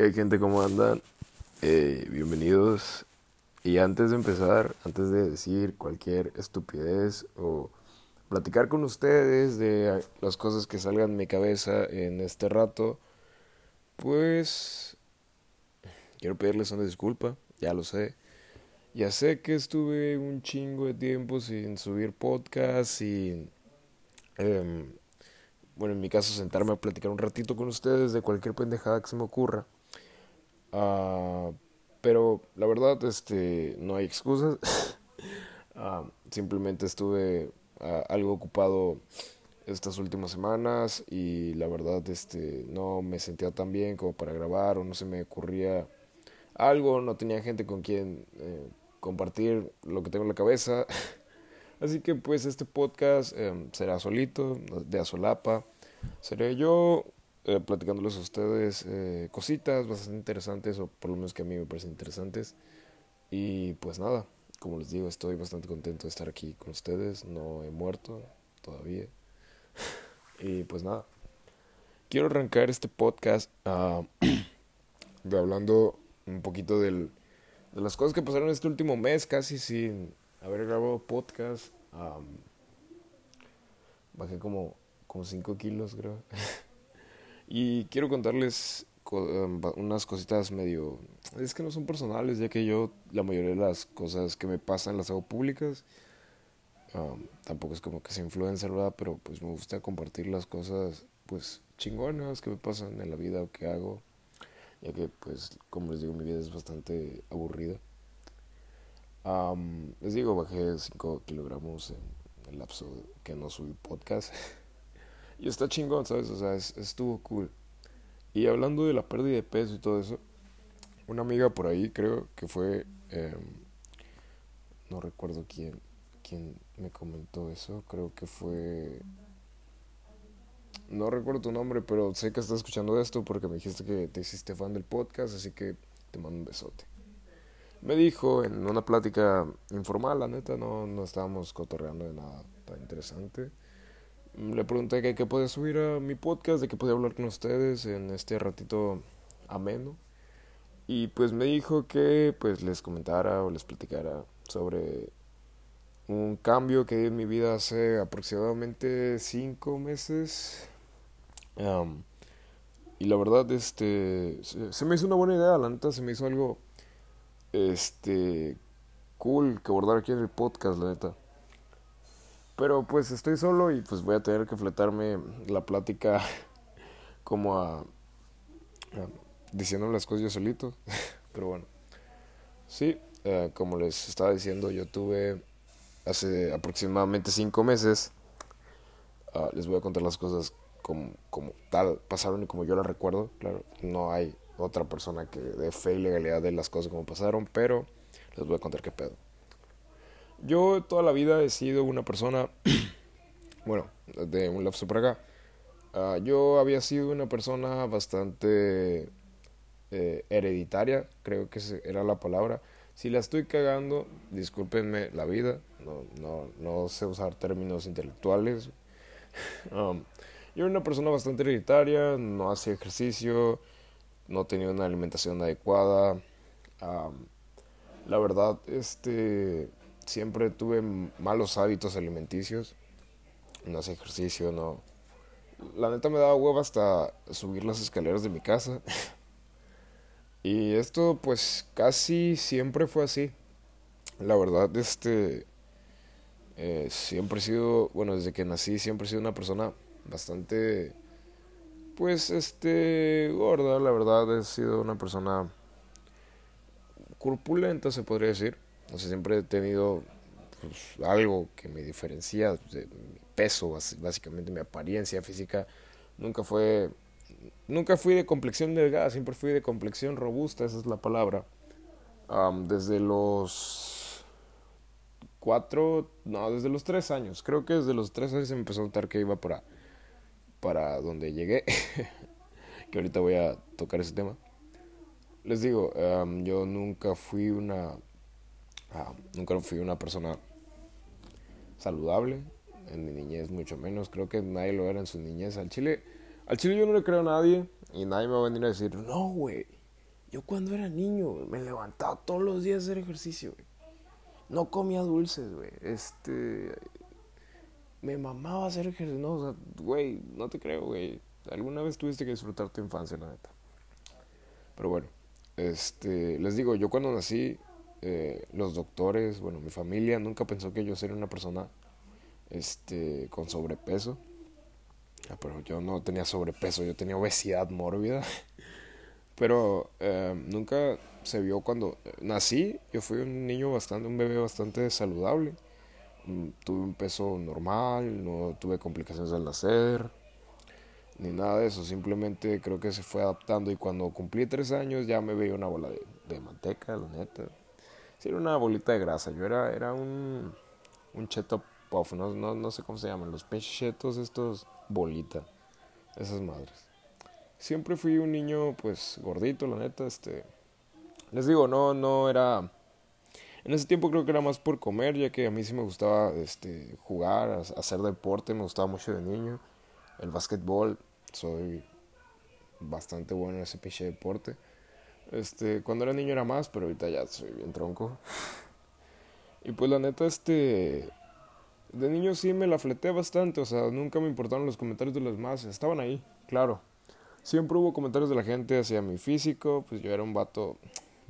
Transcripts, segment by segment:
¿Qué hay gente? ¿Cómo andan? Eh, bienvenidos. Y antes de empezar, antes de decir cualquier estupidez o platicar con ustedes de las cosas que salgan de mi cabeza en este rato, pues quiero pedirles una disculpa, ya lo sé. Ya sé que estuve un chingo de tiempo sin subir podcast, sin... Em, bueno, en mi caso, sentarme a platicar un ratito con ustedes de cualquier pendejada que se me ocurra. Uh, pero la verdad, este, no hay excusas. uh, simplemente estuve uh, algo ocupado estas últimas semanas y la verdad, este, no me sentía tan bien como para grabar o no se me ocurría algo, no tenía gente con quien eh, compartir lo que tengo en la cabeza. Así que pues este podcast eh, será solito, de Azolapa. Seré yo eh, platicándoles a ustedes eh, cositas bastante interesantes, o por lo menos que a mí me parecen interesantes. Y pues nada, como les digo, estoy bastante contento de estar aquí con ustedes. No he muerto todavía. y pues nada, quiero arrancar este podcast uh, hablando un poquito del, de las cosas que pasaron este último mes, casi sin haber grabado podcast. Um, bajé como, como 5 kilos, creo. Y quiero contarles um, unas cositas medio... Es que no son personales, ya que yo la mayoría de las cosas que me pasan las hago públicas. Um, tampoco es como que se influencer, ¿verdad? Pero pues me gusta compartir las cosas pues chingonas que me pasan en la vida o que hago. Ya que pues como les digo mi vida es bastante aburrida. Um, les digo, bajé 5 kilogramos en el lapso que no subí podcast. Y está chingón, ¿sabes? O sea, estuvo cool. Y hablando de la pérdida de peso y todo eso, una amiga por ahí creo que fue, eh, no recuerdo quién, quién me comentó eso, creo que fue, no recuerdo tu nombre, pero sé que estás escuchando esto porque me dijiste que te hiciste fan del podcast, así que te mando un besote. Me dijo en una plática informal, la neta, no, no estábamos cotorreando de nada tan interesante le pregunté que qué podía subir a mi podcast, de que podía hablar con ustedes en este ratito ameno. Y pues me dijo que pues les comentara o les platicara sobre un cambio que di en mi vida hace aproximadamente cinco meses. y la verdad, este, se, me hizo una buena idea, la neta se me hizo algo, este, cool que abordar aquí en el podcast, la neta. Pero pues estoy solo y pues voy a tener que fletarme la plática como a, diciendo las cosas yo solito. Pero bueno. Sí, eh, como les estaba diciendo, yo tuve hace aproximadamente cinco meses. Ah, les voy a contar las cosas como, como tal pasaron y como yo las recuerdo. Claro, no hay otra persona que dé fe y legalidad de las cosas como pasaron, pero les voy a contar qué pedo. Yo toda la vida he sido una persona, bueno, de un lapso para acá, uh, yo había sido una persona bastante eh, hereditaria, creo que era la palabra. Si la estoy cagando, discúlpenme la vida, no, no, no sé usar términos intelectuales. Um, yo era una persona bastante hereditaria, no hacía ejercicio, no tenía una alimentación adecuada. Um, la verdad, este siempre tuve malos hábitos alimenticios. No hacía ejercicio, no. La neta me daba hueva hasta subir las escaleras de mi casa. y esto pues casi siempre fue así. La verdad, este... Eh, siempre he sido, bueno, desde que nací siempre he sido una persona bastante, pues, este, gorda, la verdad, he sido una persona corpulenta, se podría decir. O sea, siempre he tenido pues, algo que me diferencia de mi peso, básicamente mi apariencia física. Nunca fue. Nunca fui de complexión delgada, siempre fui de complexión robusta, esa es la palabra. desde los cuatro, no, desde los tres años. Creo que desde los tres años se me empezó a notar que iba para, para donde llegué. que ahorita voy a tocar ese tema. Les digo, yo nunca fui una Ah, nunca fui una persona saludable, en mi niñez mucho menos, creo que nadie lo era en su niñez. Al chile, al chile yo no le creo a nadie y nadie me va a venir a decir, no, güey, Yo cuando era niño me levantaba todos los días a hacer ejercicio. No comía dulces, güey. Este. Me mamaba hacer ejercicio. No, o sea, güey, no te creo, güey. Alguna vez tuviste que disfrutar tu infancia, la neta. Pero bueno, este. Les digo, yo cuando nací, eh, los doctores, bueno, mi familia nunca pensó que yo sería una persona este, con sobrepeso. Ah, pero yo no tenía sobrepeso, yo tenía obesidad mórbida. Pero eh, nunca se vio cuando nací. Yo fui un niño bastante, un bebé bastante saludable. Mm, tuve un peso normal, no tuve complicaciones al nacer, ni nada de eso. Simplemente creo que se fue adaptando. Y cuando cumplí tres años ya me veía una bola de, de manteca, la neta. Sí, era una bolita de grasa. Yo era, era un, un cheto puff, no, no, no sé cómo se llaman, los chetos estos bolita, esas madres. Siempre fui un niño, pues, gordito, la neta, este... Les digo, no, no era... En ese tiempo creo que era más por comer, ya que a mí sí me gustaba este, jugar, hacer deporte, me gustaba mucho de niño. El básquetbol, soy bastante bueno en ese pinche deporte. Este, cuando era niño era más, pero ahorita ya soy bien tronco. Y pues la neta, este, de niño sí me la fleté bastante, o sea, nunca me importaron los comentarios de los demás, estaban ahí, claro. Siempre hubo comentarios de la gente hacia mi físico, pues yo era un vato,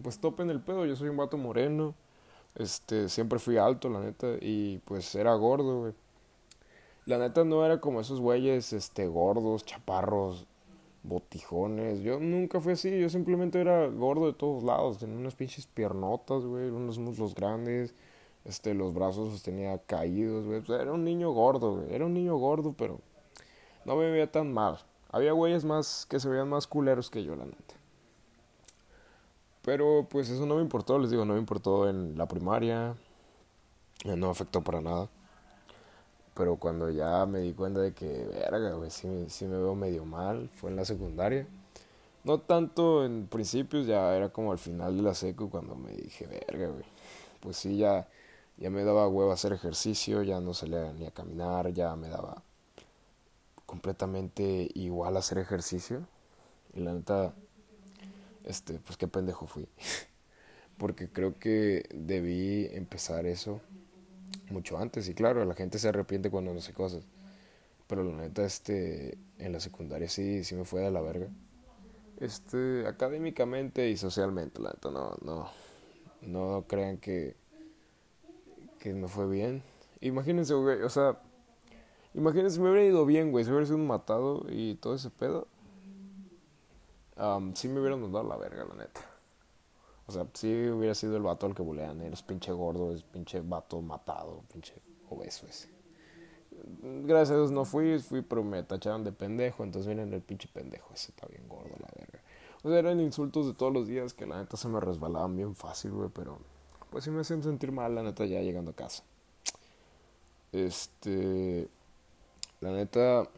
pues tope en el pedo, yo soy un vato moreno, este, siempre fui alto, la neta, y pues era gordo, güey. La neta no era como esos güeyes, este, gordos, chaparros, botijones. Yo nunca fui así, yo simplemente era gordo de todos lados. Tenía unas pinches piernotas, güey, unos muslos grandes. Este, los brazos los tenía caídos, güey. era un niño gordo. Era un niño gordo, pero no me veía tan mal. Había güeyes más que se veían más culeros que yo, la neta. Pero pues eso no me importó, les digo, no me importó en la primaria. No afectó para nada. Pero cuando ya me di cuenta de que, verga, güey, sí, me veo medio mal, fue en la secundaria. No tanto en principios, ya era como al final de la secu cuando me dije, verga, güey. Pues sí, ya, ya me daba huevo hacer ejercicio, ya no salía ni a caminar, ya me daba completamente igual hacer ejercicio. Y la neta, este, pues qué pendejo fui. Porque creo que debí empezar eso mucho antes. Y claro, la gente se arrepiente cuando no hace cosas. Pero la neta, este, en la secundaria sí, sí me fue de la verga. Este, académicamente y socialmente, la neta, no, no, no crean que, que me fue bien. Imagínense, güey, o sea, imagínense, me hubiera ido bien, güey, si hubiera sido un matado y todo ese pedo. Um, sí me hubieran mandado la verga, la neta. O sea, si hubiera sido el vato al que bulean, eres pinche gordo, es pinche vato matado, pinche obeso ese. Gracias a Dios no fui, fui, pero me tacharon de pendejo, entonces vienen el pinche pendejo, ese está bien gordo, la verga. O sea, eran insultos de todos los días que la neta se me resbalaban bien fácil, güey, pero pues sí me hacían sentir mal, la neta, ya llegando a casa. Este, la neta,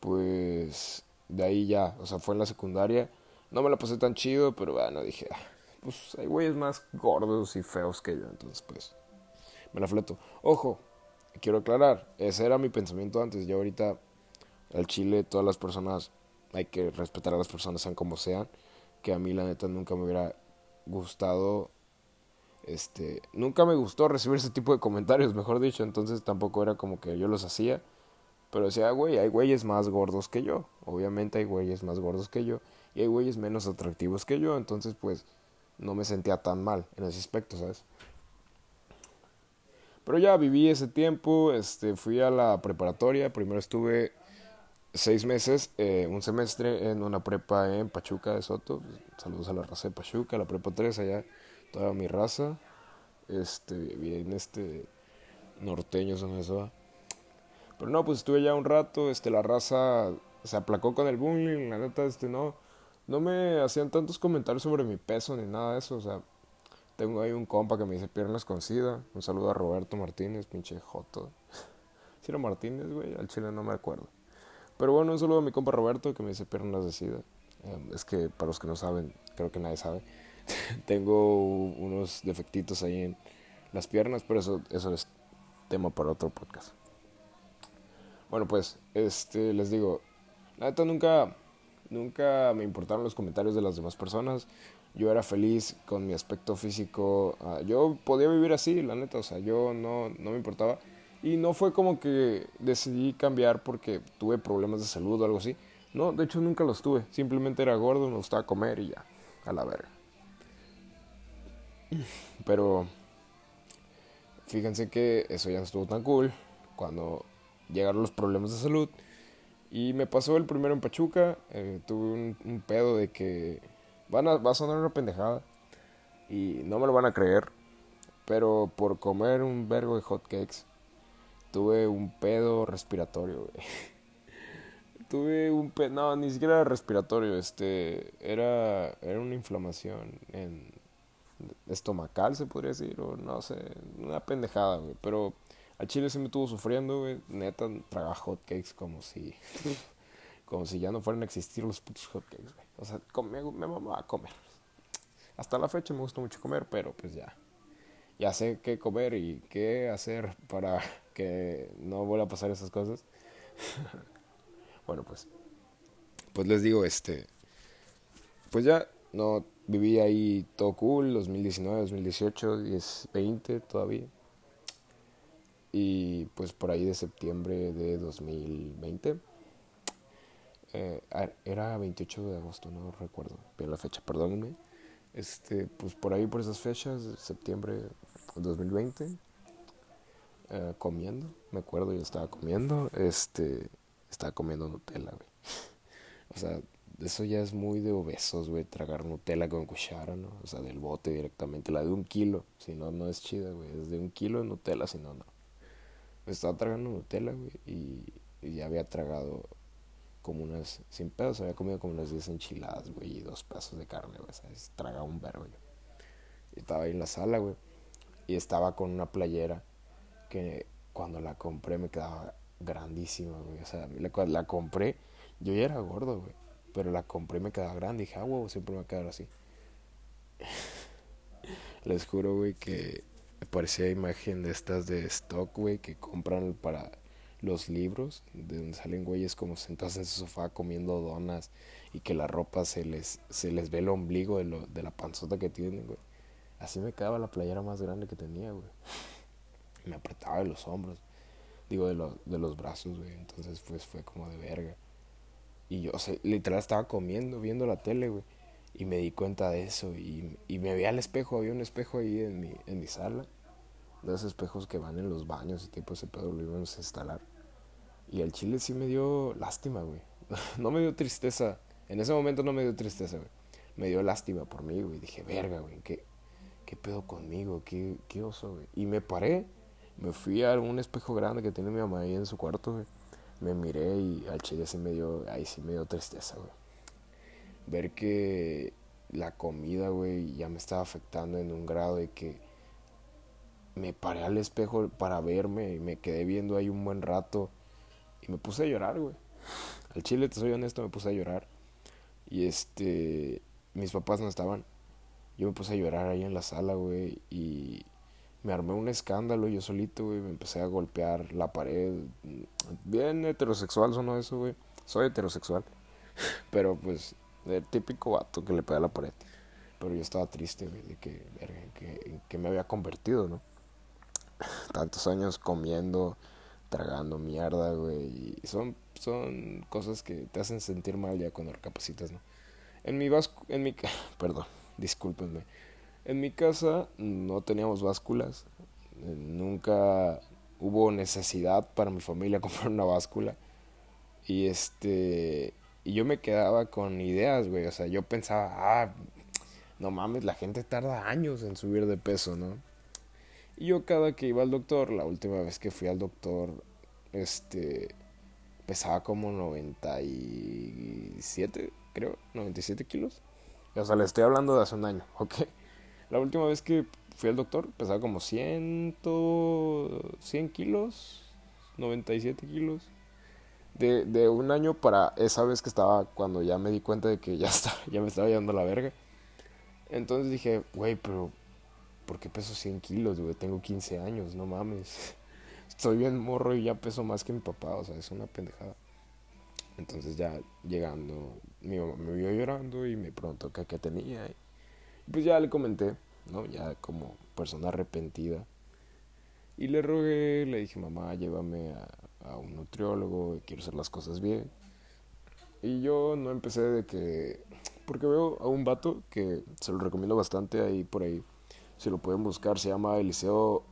pues de ahí ya, o sea, fue en la secundaria no me la pasé tan chido, pero bueno, dije, ah, pues hay güeyes más gordos y feos que yo, entonces pues me la fleto. Ojo, quiero aclarar, ese era mi pensamiento antes, ya ahorita al chile todas las personas, hay que respetar a las personas sean como sean, que a mí la neta nunca me hubiera gustado, este, nunca me gustó recibir ese tipo de comentarios, mejor dicho, entonces tampoco era como que yo los hacía, pero decía, güey, hay güeyes más gordos que yo, obviamente hay güeyes más gordos que yo, y hay güeyes menos atractivos que yo, entonces pues no me sentía tan mal en ese aspecto, ¿sabes? Pero ya viví ese tiempo, este, fui a la preparatoria, primero estuve seis meses, eh, un semestre en una prepa en Pachuca de Soto, saludos a la raza de Pachuca, la prepa 3 allá, toda mi raza, este, bien este, norteños en eso. Pero no, pues estuve ya un rato, este, la raza se aplacó con el bullying, la neta, este, no, no me hacían tantos comentarios sobre mi peso ni nada de eso. O sea, tengo ahí un compa que me dice piernas con sida. Un saludo a Roberto Martínez, pinche joto. Si era Martínez, güey, al chile no me acuerdo. Pero bueno, un saludo a mi compa Roberto que me dice piernas de sida. Em, es que para los que no saben, creo que nadie sabe. tengo unos defectitos ahí en las piernas, pero eso, eso es tema para otro podcast. Bueno, pues, este, les digo, la neta nunca nunca me importaron los comentarios de las demás personas. Yo era feliz con mi aspecto físico. Ah, yo podía vivir así, la neta, o sea, yo no, no me importaba. Y no fue como que decidí cambiar porque tuve problemas de salud o algo así. No, de hecho nunca los tuve. Simplemente era gordo, me gustaba comer y ya, a la verga. Pero fíjense que eso ya no estuvo tan cool cuando llegaron los problemas de salud. Y me pasó el primero en Pachuca. Eh, tuve un, pedo de que van a, va a sonar una pendejada. Y no me lo van a creer. Pero por comer un vergo de hotcakes, tuve un pedo respiratorio, tuve un pedo, no, ni siquiera era respiratorio, este, era, era una inflamación en estomacal, se podría decir, o no sé, una pendejada, güey. Pero al chile sí me estuvo sufriendo, güey. Neta, traga hotcakes como si. como si ya no fueran a existir los putos hotcakes, güey. O sea, me, me mamaba a comer. Hasta la fecha me gusta mucho comer, pero pues ya. Ya sé qué comer y qué hacer para que no vuelva a pasar esas cosas. bueno, pues. Pues les digo, este. Pues ya no viví ahí todo cool, 2019, 2018, 10, 20 todavía. Y pues por ahí de septiembre de 2020. Eh, era 28 de agosto, no recuerdo bien la fecha, perdónenme. Este, pues por ahí por esas fechas, septiembre de 2020, eh, comiendo, me acuerdo, yo estaba comiendo, este, estaba comiendo Nutella, güey. O sea, eso ya es muy de obesos, güey, tragar Nutella con cuchara, ¿no? O sea, del bote directamente, la de un kilo, si no, no es chida, güey, es de un kilo de Nutella, si no, no. Estaba tragando Nutella, güey, y, ya había tragado como unas, sin pedos, había comido como unas 10 enchiladas, güey, y dos pedazos de carne, güey, ¿sabes? Tragaba un verbo. Y estaba ahí en la sala, güey, y estaba con una playera que cuando la compré me quedaba grandísima, güey, o sea, la, la compré, yo ya era gordo, güey pero la compré y me quedaba grande. Y dije, ah, huevo, siempre me va a quedar así. Les juro, güey, que parecía imagen de estas de stock, güey, que compran para los libros, de donde salen güeyes como sentados en su sofá comiendo donas y que la ropa se les, se les ve el ombligo de, lo, de la panzota que tienen, güey. Así me quedaba la playera más grande que tenía, güey. Me apretaba de los hombros, digo, de, de los brazos, güey. Entonces, pues fue como de verga. Y yo, literal estaba comiendo, viendo la tele, güey. Y me di cuenta de eso. Y, y me vi al espejo, había un espejo ahí en mi, en mi sala. De esos espejos que van en los baños y tipo ese pedo lo íbamos a instalar. Y el chile sí me dio lástima, güey. no me dio tristeza. En ese momento no me dio tristeza, güey. Me dio lástima por mí, güey. Dije, verga, güey, ¿qué, qué pedo conmigo? ¿Qué, qué oso, güey? Y me paré. Me fui a un espejo grande que tiene mi mamá ahí en su cuarto, güey me miré y al chile sí me dio, ahí sí me dio tristeza, güey. Ver que la comida, güey, ya me estaba afectando en un grado de que me paré al espejo para verme y me quedé viendo ahí un buen rato y me puse a llorar, güey. Al chile, te soy honesto, me puse a llorar. Y este, mis papás no estaban. Yo me puse a llorar ahí en la sala, güey, y me armé un escándalo yo solito, güey. Me empecé a golpear la pared. Bien heterosexual sonó eso, güey. Soy heterosexual. Pero pues, el típico vato que le pega la pared. Pero yo estaba triste, güey, de que, que, que me había convertido, ¿no? Tantos años comiendo, tragando mierda, güey. Son, son cosas que te hacen sentir mal ya cuando recapacitas, ¿no? En mi vasco, en mi, perdón, discúlpenme en mi casa no teníamos básculas, nunca hubo necesidad para mi familia comprar una báscula. Y este y yo me quedaba con ideas, güey, o sea, yo pensaba, ah, no mames, la gente tarda años en subir de peso, ¿no? Yo cada que iba al doctor, la última vez que fui al doctor, este pesaba como 97, creo, 97 kilos. O sea, le estoy hablando de hace un año, ¿ok? La última vez que fui al doctor pesaba como 100, 100 kilos, 97 kilos. De, de un año para esa vez que estaba, cuando ya me di cuenta de que ya, está, ya me estaba llevando la verga. Entonces dije, güey, pero ¿por qué peso 100 kilos, güey? Tengo 15 años, no mames. Estoy bien morro y ya peso más que mi papá, o sea, es una pendejada. Entonces ya llegando, mi mamá me vio llorando y me preguntó qué, tenía. Y pues ya le comenté, ¿no? Ya como persona arrepentida. Y le rogué, le dije, mamá, llévame a, a un nutriólogo, quiero hacer las cosas bien. Y yo no empecé de que... Porque veo a un vato que se lo recomiendo bastante ahí por ahí. Si lo pueden buscar, se llama Eliseo...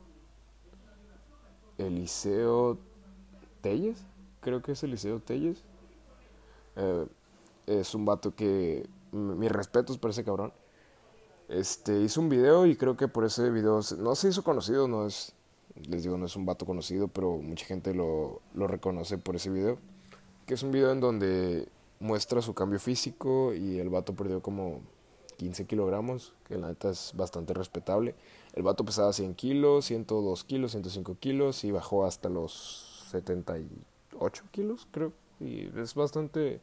Eliseo Telles. Creo que es Eliseo Telles. Eh, es un vato que... Mis respetos para ese cabrón. Este, hizo un video y creo que por ese video no se hizo conocido, no es, les digo, no es un vato conocido, pero mucha gente lo, lo reconoce por ese video. Que es un video en donde muestra su cambio físico y el vato perdió como 15 kilogramos, que la neta es bastante respetable. El vato pesaba 100 kilos, 102 kilos, 105 kilos y bajó hasta los 78 kilos, creo. Y es bastante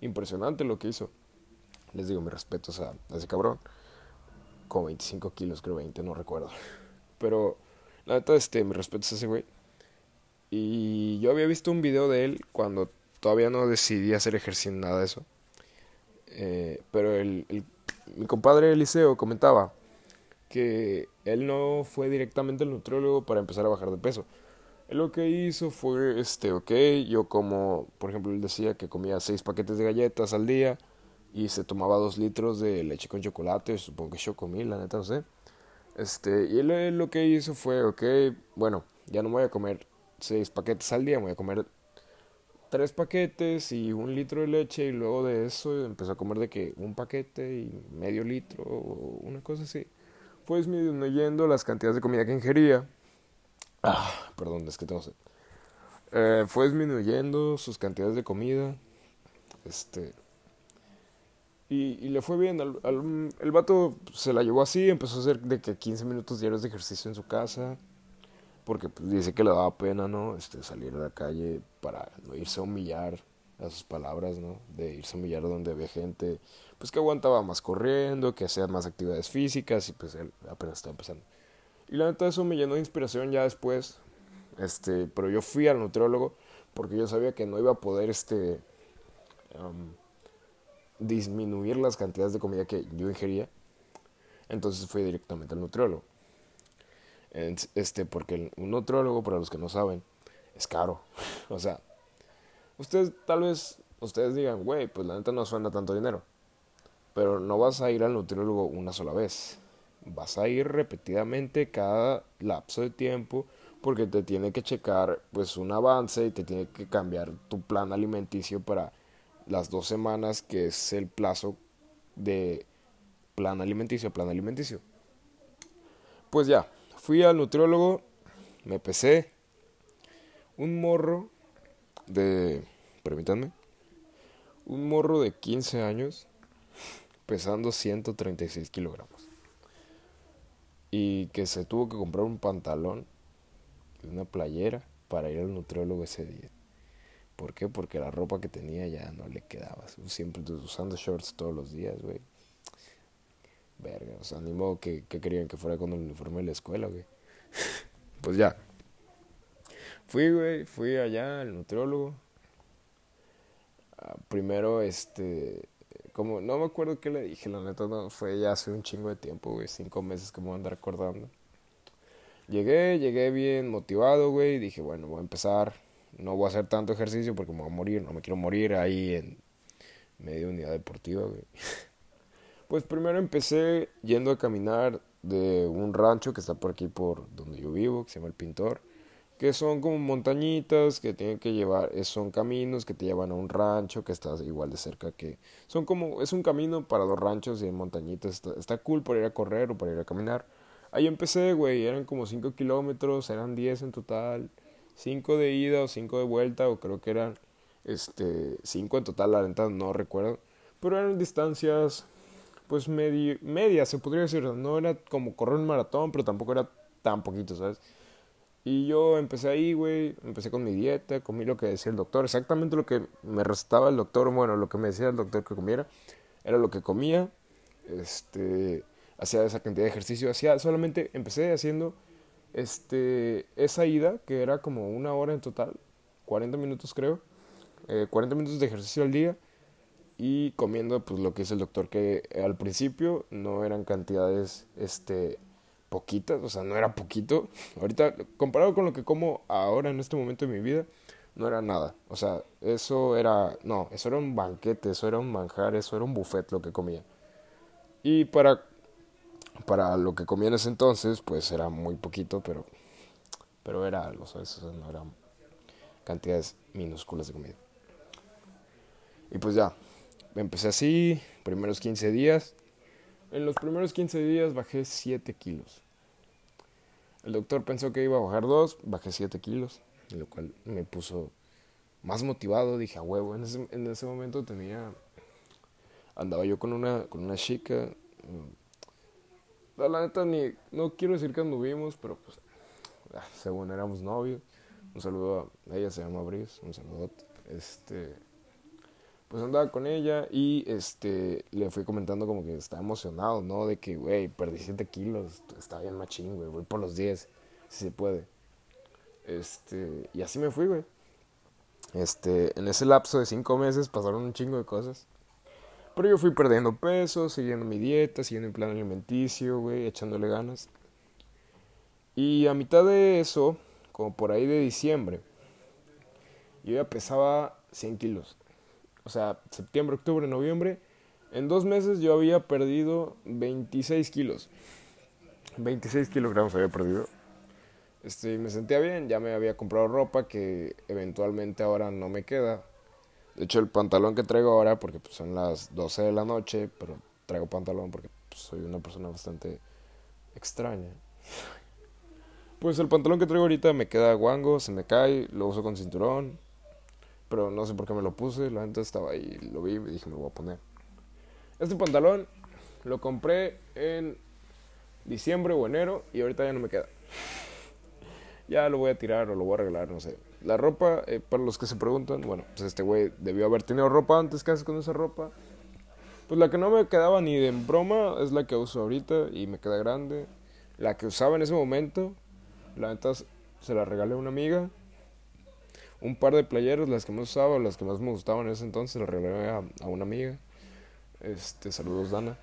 impresionante lo que hizo. Les digo mis respetos a, ese cabrón. Como 25 kilos, creo 20, no recuerdo. Pero la neta, este, mis respetos a ese güey. Y yo había visto un video de él cuando todavía no decidí hacer ejercicio nada de eso. Eh, pero el, mi compadre Eliseo comentaba que él no fue directamente al nutriólogo para empezar a bajar de peso. Él lo que hizo fue, este, ok, yo como, por ejemplo, él decía que comía seis paquetes de galletas al día y se tomaba dos litros de leche con chocolate, supongo que yo comí, la neta no sé. Este, y él, él lo que hizo fue, ok, bueno, ya no voy a comer seis paquetes al día, voy a comer tres paquetes y un litro de leche y luego de eso empezó a comer de que un paquete y medio litro o una cosa así. Fue disminuyendo las cantidades de comida que ingería. Ah, perdón, es que tengo sed. Eh, fue disminuyendo sus cantidades de comida. Este. Y, le fue bien. Al, el vato se la llevó así. Empezó a hacer de que 15 minutos diarios de ejercicio en su casa porque pues, dice que le daba pena, ¿no? Este, salir a la calle para irse a humillar a sus palabras, ¿no? De irse a humillar donde había gente, pues que aguantaba más corriendo, que hacía más actividades físicas y pues él apenas estaba empezando. Y la neta eso me llenó de inspiración ya después, este, pero yo fui al nutriólogo porque yo sabía que no iba a poder, este, disminuir las cantidades de comida que yo ingería. Entonces fui directamente al nutriólogo. Este, porque un nutriólogo, para los que no saben, es caro. o sea, ustedes tal vez, ustedes digan, güey, pues la neta no suena tanto dinero. Pero no vas a ir al nutriólogo una sola vez. Vas a ir repetidamente cada lapso de tiempo porque te tiene que checar pues un avance y te tiene que cambiar tu plan alimenticio para las dos semanas que es el plazo de plan alimenticio plan alimenticio. Pues ya, Fui al nutriólogo, me pesé. Un morro de. Permítanme. Un morro de 15 años pesando 136 kilogramos. Y que se tuvo que comprar un pantalón y una playera para ir al nutriólogo ese día. ¿Por qué? Porque la ropa que tenía ya no le quedaba. Siempre usando shorts todos los días, güey. Verga, o sea, ni modo que, que querían que fuera con el uniforme de la escuela, güey. pues ya. Fui, güey, fui allá al nutriólogo. Uh, primero, este, como, no me acuerdo qué le dije, la neta, no, fue ya hace un chingo de tiempo, güey, cinco meses que me voy a andar acordando. Llegué, llegué bien motivado, güey, dije, bueno, voy a empezar, no voy a hacer tanto ejercicio porque me voy a morir, no me quiero morir ahí en medio unidad deportiva, güey. Pues primero empecé yendo a caminar de un rancho que está por aquí por donde yo vivo, que se llama El Pintor, que son como montañitas que tienen que llevar, son caminos que te llevan a un rancho que está igual de cerca que son como es un camino para dos ranchos y montañitas, está, está cool para ir a correr o para ir a caminar. Ahí empecé, güey, eran como 5 kilómetros, eran 10 en total, 5 de ida o 5 de vuelta, o creo que eran este 5 en total, la verdad no recuerdo, pero eran distancias pues medio, media, se podría decir. No era como correr un maratón, pero tampoco era tan poquito, ¿sabes? Y yo empecé ahí, güey, empecé con mi dieta, comí lo que decía el doctor, exactamente lo que me recetaba el doctor, bueno, lo que me decía el doctor que comiera, era lo que comía, este, hacía esa cantidad de ejercicio, hacía, solamente empecé haciendo, este, esa ida, que era como una hora en total, 40 minutos creo, eh, 40 minutos de ejercicio al día y comiendo pues lo que dice el doctor que al principio no eran cantidades este poquitas, o sea, no era poquito. Ahorita comparado con lo que como ahora en este momento de mi vida, no era nada. O sea, eso era no, eso era un banquete, eso era un manjar, eso era un buffet lo que comía. Y para para lo que comía en ese entonces, pues era muy poquito, pero pero era algo, ¿sabes? O sea, no eran cantidades minúsculas de comida. Y pues ya, empecé así, primeros 15 días. En los primeros 15 días bajé 7 kilos. El doctor pensó que iba a bajar 2, bajé 7 kilos, lo cual me puso más motivado. Dije, a huevo, en ese, en ese momento tenía. Andaba yo con una, con una chica. Mm, la neta, ni. No quiero decir que anduvimos, pero pues. Ah, según éramos novios. Un saludo a ella, se llama Brice. Un saludo. Este pues andaba con ella y este le fui comentando como que estaba emocionado, ¿no? De que, güey, perdí 7 kilos, está bien machín, güey, voy por los 10, si se puede. Este, y así me fui, güey. Este, en ese lapso de 5 meses pasaron un chingo de cosas. Pero yo fui perdiendo peso, siguiendo mi dieta, siguiendo mi plan alimenticio, güey, echándole ganas. Y a mitad de eso, como por ahí de diciembre, yo ya pesaba 100 kilos o sea, septiembre, octubre, noviembre, en dos meses yo había perdido 26 kilos. 26 kilogramos había perdido. Este, me sentía bien, ya me había comprado ropa que eventualmente ahora no me queda. De hecho, el pantalón que traigo ahora, porque pues, son las 12 de la noche, pero traigo pantalón porque pues, soy una persona bastante extraña. Pues el pantalón que traigo ahorita me queda guango, se me cae, lo uso con cinturón, pero no sé por qué me lo puse, la gente estaba ahí, lo vi y dije me lo voy a poner. Este pantalón lo compré en diciembre o enero y ahorita ya no me queda. Ya lo voy a tirar o lo voy a arreglar, no sé. La ropa, eh, para los que se preguntan, bueno, pues este güey debió haber tenido ropa antes, ¿qué haces con esa ropa? Pues la que no me quedaba ni de broma es la que uso ahorita y me queda grande. La que usaba en ese momento, la neta se la regalé a una amiga un par de playeros, las que más usaba, las que más me gustaban en ese entonces, las regalé a, una amiga. Este, saludos Dana.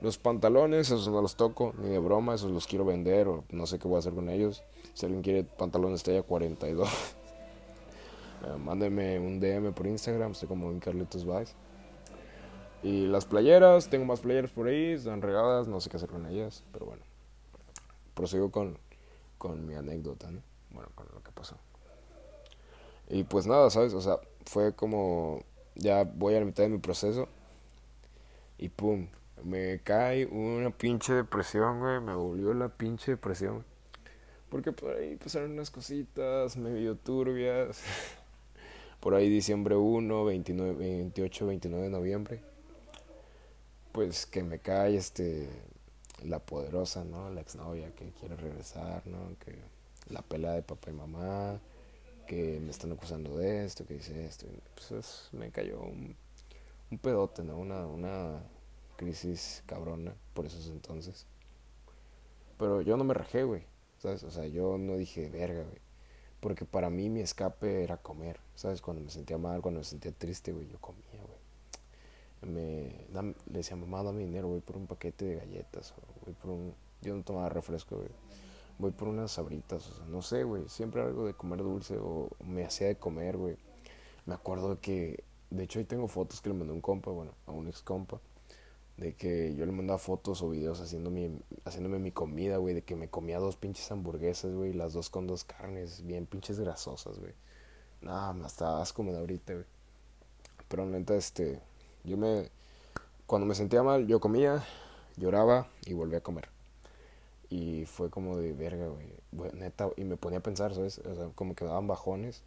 los pantalones, esos no los toco, ni de broma, esos los quiero vender o no sé qué voy a hacer con ellos. Si alguien quiere pantalones talla 42, uh, mándenme un DM por Instagram, estoy como en Carlitos Vice. Y las playeras, tengo más playeras por ahí, están regadas, no sé qué hacer con ellas, pero bueno. Prosigo con, con mi anécdota, ¿no? Bueno, con lo que pasó. Y pues nada, ¿sabes? O sea, fue como, ya voy a la mitad de mi proceso y pum, me cae una pinche depresión, güey, me volvió la pinche depresión. Porque por ahí pasaron unas cositas medio turbias. por ahí diciembre 1, 29, 28, 29 de noviembre. Pues que me cae este la poderosa, ¿no? La exnovia que quiere regresar, ¿no? Que la pelea de papá y mamá, que me están acusando de esto, que dice esto. Pues me cayó un, un pedote, ¿no? Una, una crisis cabrona por esos entonces. Pero yo no me rajé, güey. ¿Sabes? O sea, yo no dije, verga, güey. Porque para mí mi escape era comer. ¿Sabes? Cuando me sentía mal, cuando me sentía triste, güey, yo comía, güey. Me, le decía, mamá, dame dinero, voy por un paquete de galletas. Voy por un... Yo no tomaba refresco, güey voy por unas sabritas, o sea, no sé, güey, siempre algo de comer dulce o me hacía de comer, güey. Me acuerdo que, de hecho, ahí tengo fotos que le mandé a un compa, bueno, a un ex compa, de que yo le mandaba fotos o videos haciendo mi, haciéndome mi comida, güey, de que me comía dos pinches hamburguesas, güey, las dos con dos carnes, bien pinches grasosas, güey. Nada, hasta asco me da ahorita, güey. Pero neta, este, yo me, cuando me sentía mal, yo comía, lloraba y volvía a comer. Y fue como de verga, güey. Neta, y me ponía a pensar, ¿sabes? O sea, como que daban bajones.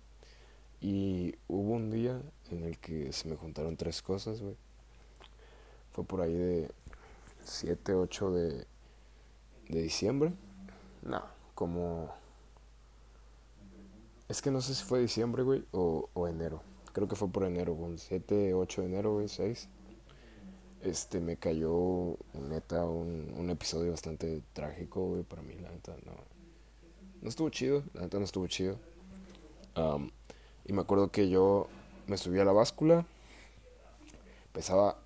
Y hubo un día en el que se me juntaron tres cosas, güey. Fue por ahí de 7, 8 de, de diciembre. No, como... Es que no sé si fue diciembre, güey, o, o enero. Creo que fue por enero, güey. 7, 8 de enero, güey, 6 este me cayó neta un, un episodio bastante trágico güey para mí la neta no no estuvo chido la neta no estuvo chido Y me acuerdo que yo me subí a la báscula, pesaba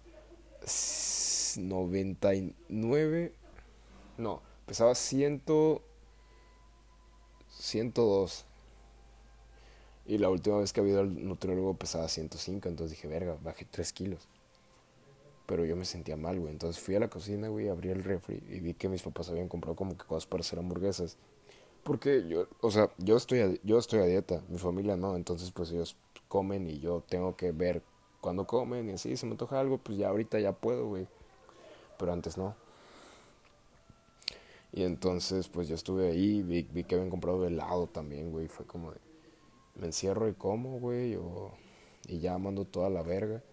99, no, pesaba 100, 102. Y la última vez que había ido al nutriólogo pesaba 105, entonces dije, verga, bajé 3 kilos. Pero yo me sentía mal, güey. Entonces fui a la cocina, güey, abrí el refri y vi que mis papás habían comprado como que cosas para hacer hamburguesas. Porque yo, o sea, yo estoy a, yo estoy a dieta, mi familia no, entonces pues ellos comen y yo tengo que ver cuando comen y así, se me antoja algo, pues ya ahorita ya puedo, güey. Pero antes no. Y entonces pues yo estuve ahí, vi, vi que habían comprado helado también, güey. Fue como de, me encierro y como, güey, o, y ya mando toda la verga.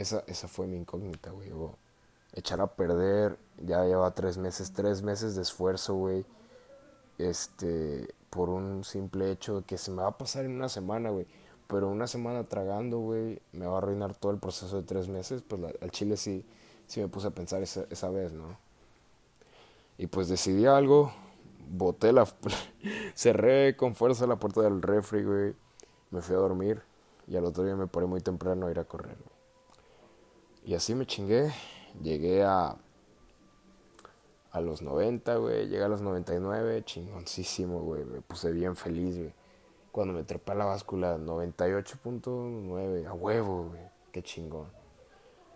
Esa, esa fue mi incógnita, güey. O echar a perder, ya lleva tres meses, tres meses de esfuerzo, güey. Este, por un simple hecho de que se me va a pasar en una semana, güey. Pero una semana tragando, güey, me va a arruinar todo el proceso de tres meses. Pues al chile sí, sí me puse a pensar esa, esa vez, ¿no? Y pues decidí algo, boté la... cerré con fuerza la puerta del refri, güey. Me fui a dormir y al otro día me paré muy temprano a ir a correr, güey. Y así me chingué. Llegué a... A los 90, güey. Llegué a los 99. Chingoncísimo, güey. Me puse bien feliz, güey. Cuando me trepé a la báscula, 98.9. A huevo, güey. Qué chingón.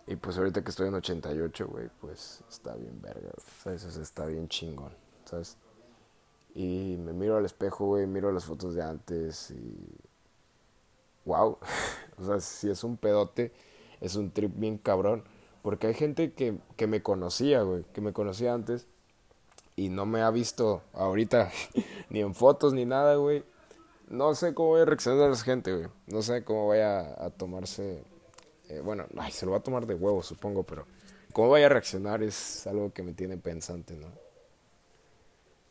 Y pues ahorita que estoy en 88, güey, pues está bien verga, ¿sabes? O sea, está bien chingón, ¿sabes? Y me miro al espejo, güey, miro las fotos de antes y... ¡Wow! o sea, si es un pedote, es un trip bien cabrón. Porque hay gente que, que me conocía, güey, que me conocía antes y no me ha visto ahorita ni en fotos ni nada, güey. No sé cómo voy a reaccionar a esa gente, güey. No sé cómo vaya a tomarse eh, bueno, ay, se lo va a tomar de huevo, supongo, pero cómo vaya a reaccionar es algo que me tiene pensante, ¿no?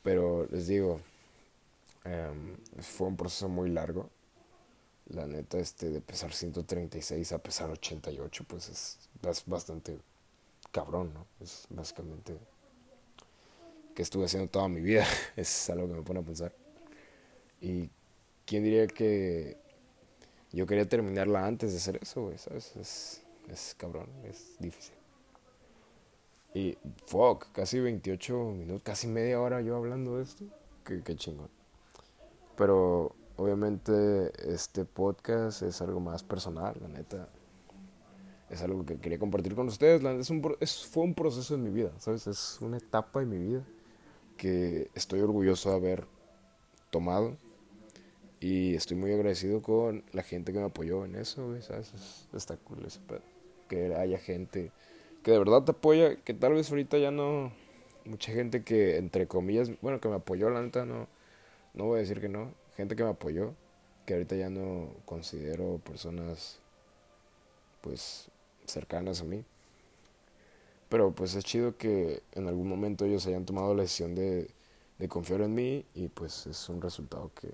Pero les digo, em, fue un proceso muy largo. La neta, este, de pesar 136 a pesar 88, pues es, es bastante cabrón, ¿no? Es básicamente que estuve haciendo toda mi vida. es algo que me pone a pensar. Y quién diría que yo quería terminarla antes de hacer eso, güey, ¿sabes? Es, es cabrón, es difícil. Y, fuck, casi 28 minutos, casi media hora yo hablando de esto. Qué, qué chingón. Pero, obviamente, este podcast es algo más personal, la neta. Es algo que quería compartir con ustedes. La es un, es, fue un proceso en mi vida, ¿sabes? Es una etapa en mi vida que estoy orgulloso de haber tomado y estoy muy agradecido con la gente que me apoyó en eso, ¿sabes? está cool ese pedo. Que haya gente que de verdad te apoya, que tal vez ahorita ya no... Mucha gente que, entre comillas, bueno, que me apoyó, la neta, no, no voy a decir que no. Gente que me apoyó, que ahorita ya no considero personas, pues, cercanas a mí. Pero pues es chido que en algún momento ellos hayan tomado la decisión de, confiar en mí y pues es un resultado que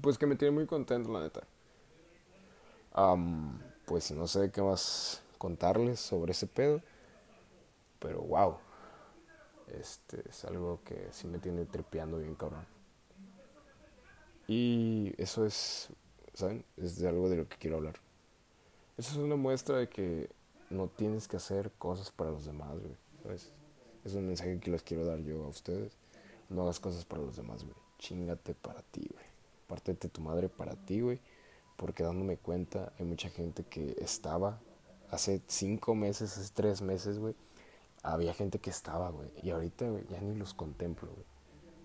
pues que me tiene muy contento, la neta. pues no sé qué más contarles sobre ese pedo. Pero wow. Este es algo que sí me tiene tripeando bien cabrón. Y eso es, ¿saben? Es de algo de lo que quiero hablar. Eso es una muestra de que no tienes que hacer cosas para los demás, güey. ¿Sabes? Es un mensaje que les quiero dar yo a ustedes. No hagas cosas para los demás, güey. Chingate para ti, güey parte de tu madre para ti, güey. Porque dándome cuenta, hay mucha gente que estaba hace cinco meses, hace tres meses, güey. Había gente que estaba, güey. Y ahorita, güey, ya ni los contemplo, güey.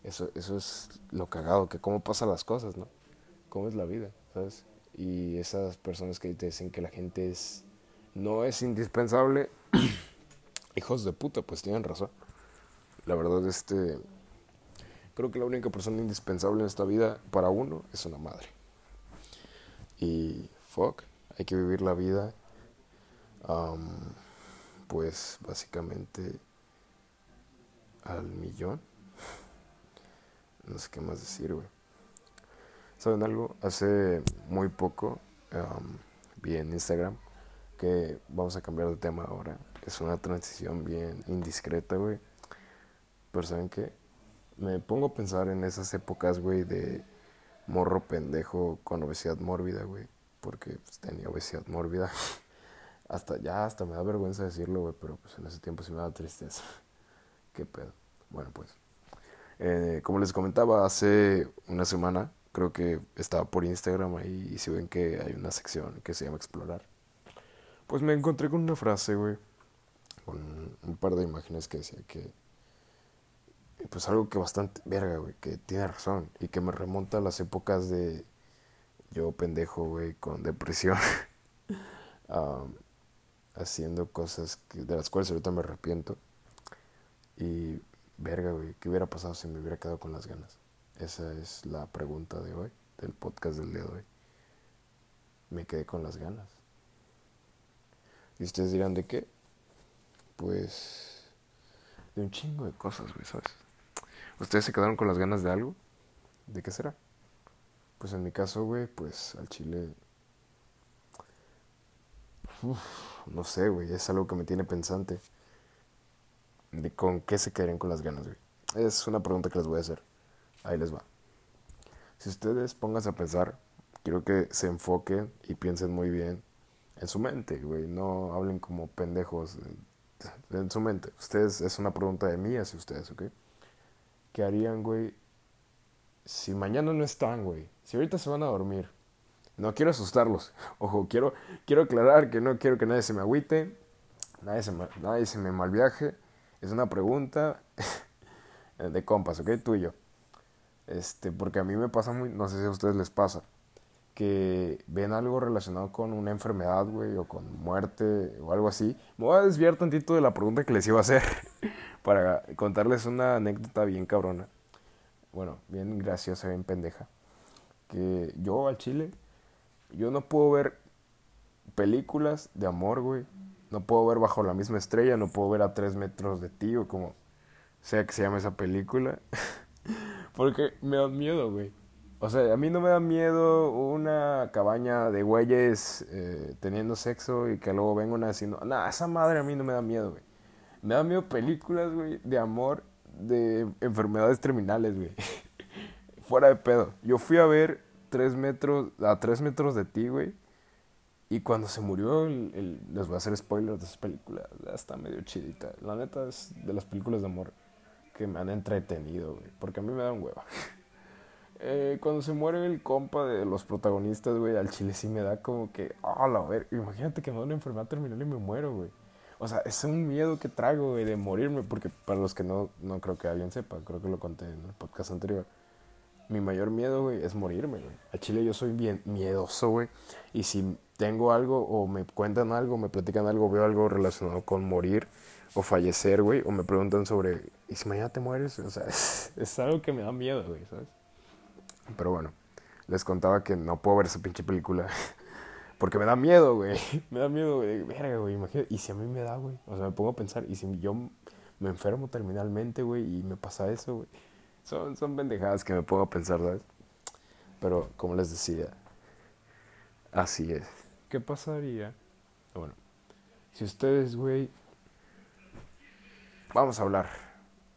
Eso, eso es lo cagado, que cómo pasan las cosas, ¿no? Cómo es la vida, ¿sabes? Y esas personas que te dicen que la gente es no es indispensable, hijos de puta, pues tienen razón. La verdad, este, Creo que la única persona indispensable en esta vida para uno es una madre. Y fuck, hay que vivir la vida. pues básicamente al millón. No sé qué más decir, güey. ¿Saben algo? Hace muy poco vi en Instagram que vamos a cambiar de tema ahora. Es una transición bien indiscreta, güey. Pero ¿saben qué? me pongo a pensar en esas épocas, güey, de, morro pendejo con obesidad mórbida, güey. Porque pues, tenía obesidad mórbida. hasta ya, hasta me da vergüenza decirlo, güey, pero pues en ese tiempo sí me da tristeza. Qué pedo. Bueno, pues. Eh, como les comentaba, hace una semana, creo que estaba por Instagram ahí y si ven que hay una sección que se llama Explorar. Pues me encontré con una frase, güey, con un par de imágenes que decía que, pues algo que bastante, verga, güey, que tiene razón y que me remonta a las épocas de yo pendejo, güey, con depresión, haciendo cosas de las cuales ahorita me arrepiento. Y verga, güey, ¿qué hubiera pasado si me hubiera quedado con las ganas? Esa es la pregunta de hoy, del podcast del día de hoy. Me quedé con las ganas. Y ustedes dirán, ¿de qué? Pues de un chingo de cosas, güey, ¿sabes? ¿Ustedes se quedaron con las ganas de algo? ¿De qué será? Pues en mi caso, güey, pues al chile... no sé, güey, es algo que me tiene pensante de con qué se quedarían con las ganas, güey. Es una pregunta que les voy a hacer. Ahí les va. Si ustedes pónganse a pensar, quiero que se enfoquen y piensen muy bien en su mente, güey. No hablen como pendejos en su mente. Ustedes, es una pregunta de mí hacia ustedes, ¿ok? ¿Qué harían, güey, si mañana no están, güey? Si ahorita se van a dormir. No quiero asustarlos. Ojo, quiero, quiero aclarar que no quiero que nadie se me agüite, nadie se me, nadie se me malviaje. Es una pregunta de compas, ¿ok? Tú y yo. Este, porque a mí me pasa muy, no sé si a ustedes les pasa, que ven algo relacionado con una enfermedad, güey, o con muerte o algo así. Me voy a desviar tantito de la pregunta que les iba a hacer para contarles una anécdota bien cabrona. Bueno, bien graciosa, bien pendeja. Que yo al chile, yo no puedo ver películas de amor, güey, no puedo ver bajo la misma estrella, no puedo ver a tres metros de ti o como sea que se llame esa película. Porque me da miedo, güey. O sea, a mí no me da miedo una cabaña de güeyes eh, teniendo sexo y que luego vengan haciendo... Nada, esa madre a mí no me da miedo, güey. Me da miedo películas, güey, de amor, de enfermedades terminales, güey. Fuera de pedo. Yo fui a ver tres metros, a tres metros de ti, güey. Y cuando se murió, el, les voy a hacer spoilers de esa película. Está medio chidita. La neta es de las películas de amor que me han entretenido, güey. Porque a mí me da un hueva. eh, cuando se muere el compa de los protagonistas, güey, al chile sí me da como que, ah, la ver, imagínate que me da una enfermedad terminal y me muero, güey. O sea, es un miedo que traigo, güey, de morirme, porque para los que no, no creo que alguien sepa, creo que lo conté en el podcast anterior mi mayor miedo, güey, es morirme, güey. A Chile yo soy bien miedoso, güey. Y si tengo algo o me cuentan algo, me platican algo, veo algo relacionado con morir o fallecer, güey, o me preguntan sobre, ¿y si mañana te mueres? O sea, es, algo que me da miedo, güey, ¿sabes? Pero bueno, les contaba que no puedo ver esa pinche película. Porque me da miedo, güey. Me da miedo, güey. Verga, güey. Imagínate. Y si a mí me da, güey. O sea, me pongo a pensar. Y si yo me enfermo terminalmente, güey. Y me pasa eso, güey son, son pendejadas que me pongo a pensar, ¿sabes? Pero como les decía, así es. ¿Qué pasaría? Bueno, si ustedes, güey, vamos a hablar,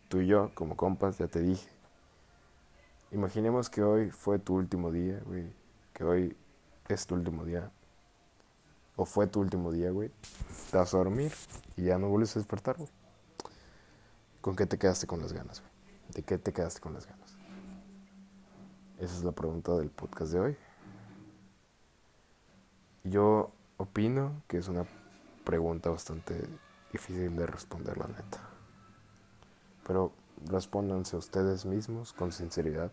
tú y yo, como compas, ya te dije. Imaginemos que hoy fue tu último día, güey. Que hoy es tu último día. O fue tu último día, güey. Te vas a dormir y ya no vuelves a despertar, güey. ¿Con qué te quedaste con las ganas, güey? ¿De qué te quedaste con las ganas? Esa es la pregunta del podcast de hoy. Yo opino que es una pregunta bastante difícil de responder, la neta. Pero respóndanse ustedes mismos con sinceridad.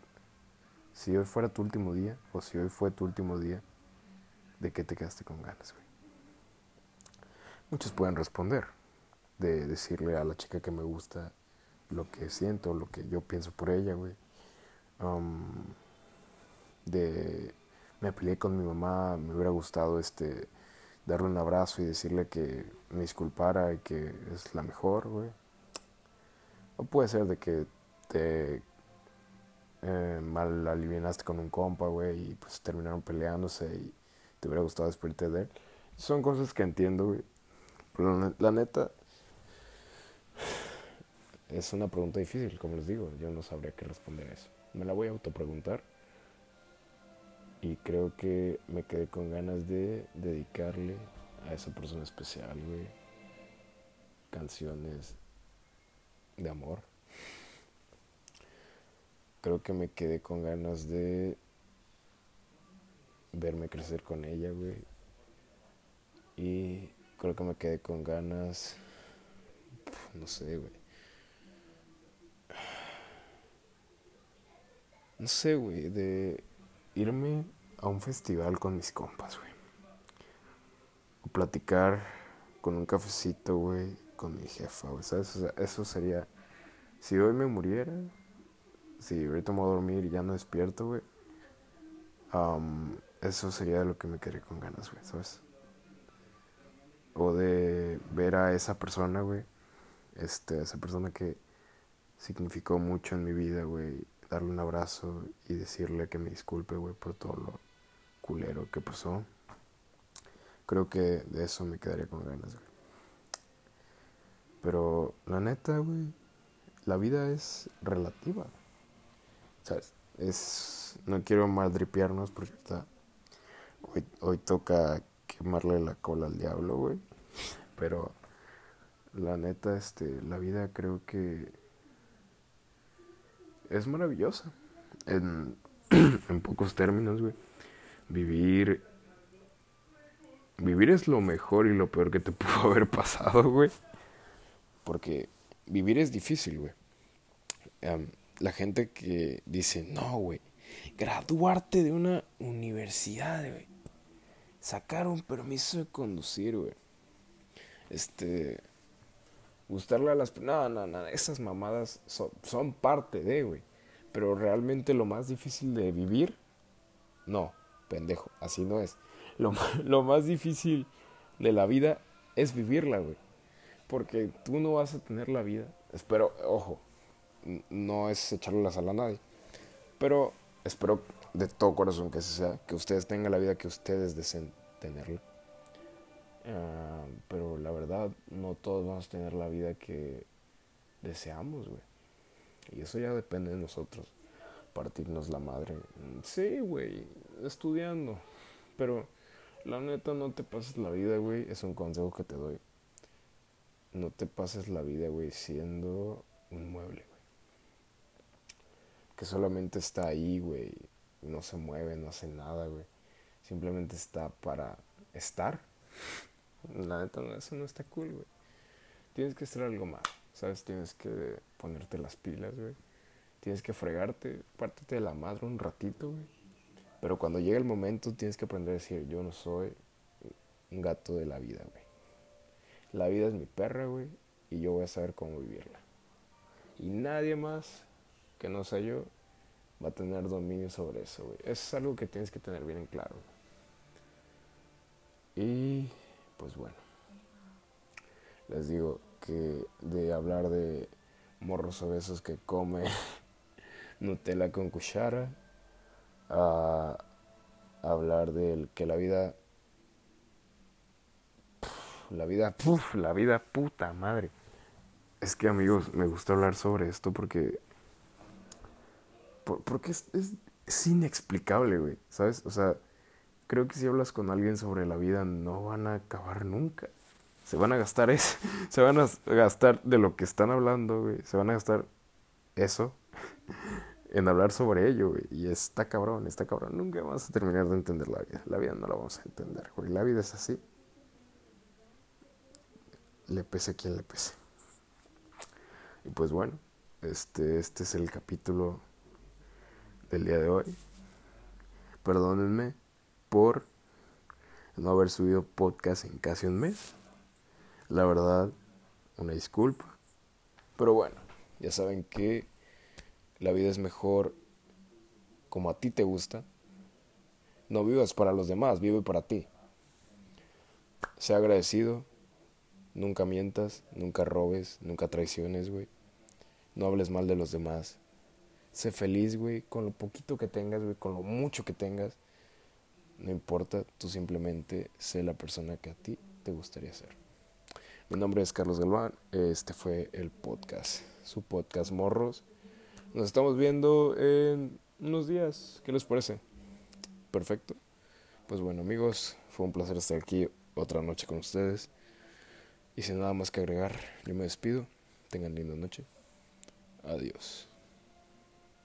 Si hoy fuera tu último día, o si hoy fue tu último día, ¿de qué te quedaste con ganas, güey? Muchos pueden responder. De decirle a la chica que me gusta lo que siento, lo que yo pienso por ella, güey. de me peleé con mi mamá, me hubiera gustado este darle un abrazo y decirle que me disculpara y que es la mejor, güey. O puede ser de que te eh, mal alivianaste con un compa, güey, y pues terminaron peleándose y te hubiera gustado despedirte de él. Son cosas que entiendo, güey. Pero la neta, es una pregunta difícil, como les digo, yo no sabría qué responder a eso. Me la voy a autopreguntar Y creo que me quedé con ganas de dedicarle a esa persona especial, güey. Canciones de amor. Creo que me quedé con ganas de verme crecer con ella, güey. Y creo que me quedé con ganas, no sé, güey. No sé, güey, de irme a un festival con mis compas, güey. O platicar con un cafecito, güey, con mi jefa, güey, ¿sabes? O sea, eso sería, si hoy me muriera, si ahorita me voy a dormir y ya no despierto, güey. eso sería lo que me quedé con ganas, güey, ¿sabes? O de ver a esa persona, güey. Este, esa persona que significó mucho en mi vida, güey. Darle un abrazo y decirle que me disculpe, güey, por todo lo culero que pasó. Creo que de eso me quedaría con ganas, güey. Pero la neta, güey, la vida es relativa. ¿Sabes? Es. No quiero maldripearnos porque está. Hoy, hoy toca quemarle la cola al diablo, güey. Pero la neta, este, la vida creo que es maravillosa. En, pocos términos, güey. Vivir. Vivir es lo mejor y lo peor que te pudo haber pasado, güey. Porque vivir es difícil, güey. la gente que dice, no, güey, graduarte de una universidad, güey sacar un permiso de conducir, güey. Este. Gustarle a las. No, no, no. Esas mamadas son, son parte de, güey. Pero realmente lo más difícil de vivir. No, pendejo. Así no es. Lo, lo más difícil de la vida es vivirla, güey. Porque tú no vas a tener la vida. Espero, ojo. No es echarle la sal a nadie. Pero espero de todo corazón que sea, que ustedes tengan la vida que ustedes deseen tenerla. Ah, pero la verdad, no todos vamos a tener la vida que deseamos, güey. Y eso ya depende de nosotros. Partirnos la madre. Sí, güey, estudiando. Pero la neta, no te pases la vida, güey. Es un consejo que te doy. No te pases la vida, güey, siendo un mueble, güey. Que solamente está ahí, güey no se mueve, no hace nada, güey. Simplemente está para estar. La neta, eso no está cool, güey. Tienes que hacer algo más, ¿sabes? Tienes que ponerte las pilas, güey. Tienes que fregarte, pártete de la madre un ratito, güey. Pero cuando llegue el momento tienes que aprender a decir, yo no soy un gato de la vida, güey. La vida es mi perra, güey, y yo voy a saber cómo vivirla. Y nadie más que no sea yo va a tener dominio sobre eso, güey. es algo que tienes que tener bien en claro. Y pues bueno, les digo que de hablar de morros obesos que come Nutella con cuchara, a hablar del que la vida, la vida, la vida puta madre. Es que amigos, me gusta hablar sobre esto porque porque es, es, inexplicable, güey, ¿sabes? O sea, creo que si hablas con alguien sobre la vida no van a acabar nunca. Se van a gastar eso, se van a gastar de lo que están hablando, güey, se van a gastar eso en hablar sobre ello, güey. Y está cabrón, está cabrón. Nunca vamos a terminar de entender la vida. La vida no la vamos a entender, güey. La vida es así. Le pese a quien le pese. Y pues bueno, este, este es el capítulo del día de hoy. Perdónenme por no haber subido podcast en casi un mes. La verdad, una disculpa. Pero bueno, ya saben que la vida es mejor como a ti te gusta. No vivas para los demás, vive para ti. Sea agradecido, nunca mientas, nunca robes, nunca traiciones, güey. No hables mal de los demás. Sé feliz, güey, con lo poquito que tengas, güey, con lo mucho que tengas. No importa, tú simplemente sé la persona que a ti te gustaría ser. Mi nombre es Carlos Galván, este fue el podcast, su podcast Morros. Nos estamos viendo en unos días, ¿qué les parece? perfecto. Pues bueno amigos, fue un placer estar aquí otra noche con ustedes. Y sin nada más que agregar, yo me despido. Tengan linda noche. Adiós.